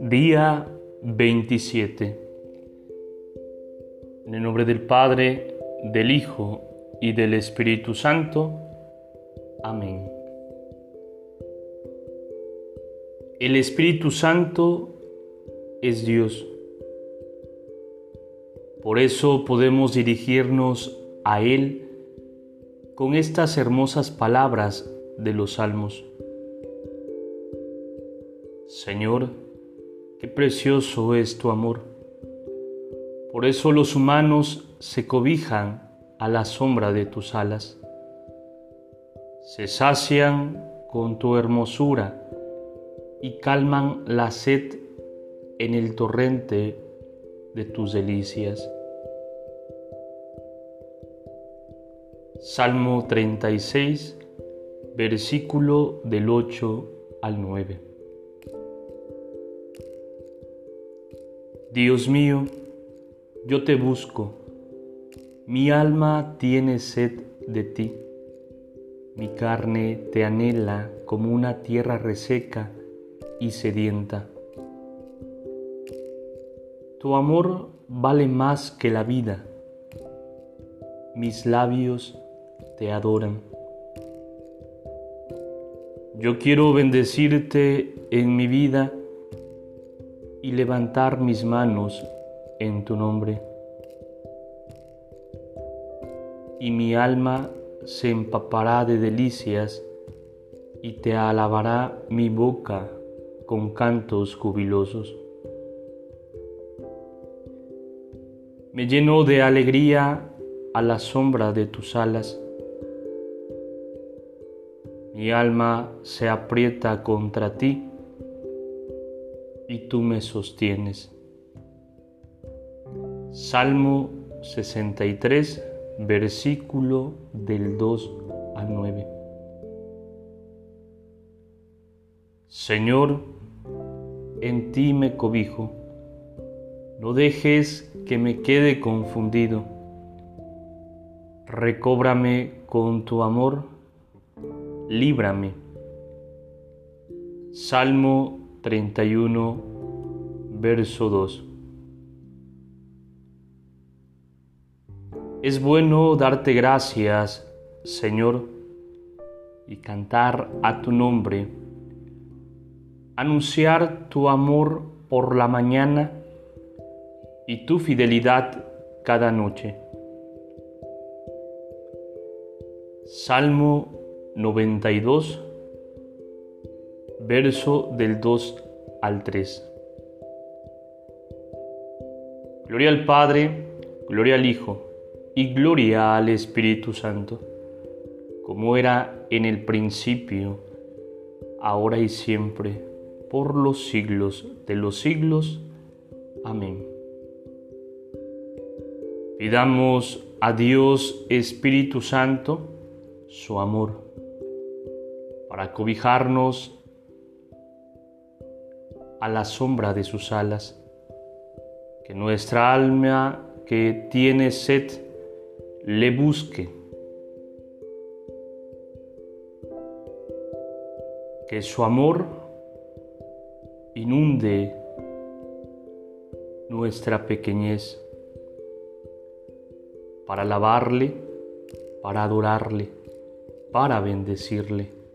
Día 27. En el nombre del Padre, del Hijo y del Espíritu Santo. Amén. El Espíritu Santo es Dios. Por eso podemos dirigirnos a Él con estas hermosas palabras de los salmos. Señor, qué precioso es tu amor. Por eso los humanos se cobijan a la sombra de tus alas. Se sacian con tu hermosura y calman la sed en el torrente de tus delicias. Salmo 36, versículo del 8 al 9. Dios mío, yo te busco, mi alma tiene sed de ti, mi carne te anhela como una tierra reseca y sedienta. Tu amor vale más que la vida, mis labios te adoran. Yo quiero bendecirte en mi vida y levantar mis manos en tu nombre. Y mi alma se empapará de delicias y te alabará mi boca con cantos jubilosos. Me lleno de alegría a la sombra de tus alas. Mi alma se aprieta contra ti y tú me sostienes. Salmo 63, versículo del 2 al 9. Señor, en ti me cobijo, no dejes que me quede confundido. Recóbrame con tu amor, líbrame. Salmo 31, verso 2. Es bueno darte gracias, Señor, y cantar a tu nombre, anunciar tu amor por la mañana y tu fidelidad cada noche. Salmo 92, verso del 2 al 3. Gloria al Padre, gloria al Hijo y gloria al Espíritu Santo, como era en el principio, ahora y siempre, por los siglos de los siglos. Amén. Pidamos a Dios Espíritu Santo su amor para cobijarnos a la sombra de sus alas, que nuestra alma que tiene sed le busque, que su amor inunde nuestra pequeñez para alabarle, para adorarle, para bendecirle.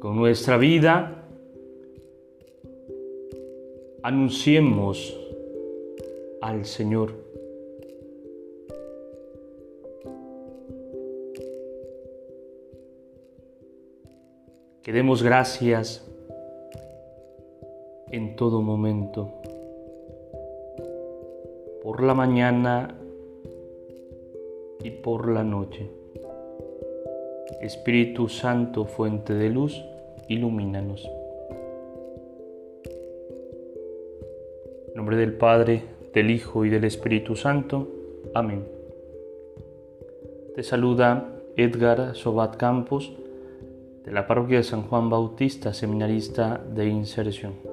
Con nuestra vida anunciemos al Señor que demos gracias en todo momento, por la mañana y por la noche. Espíritu Santo, fuente de luz, ilumínanos. En nombre del Padre, del Hijo y del Espíritu Santo. Amén. Te saluda Edgar Sobat Campos de la parroquia de San Juan Bautista, seminarista de inserción.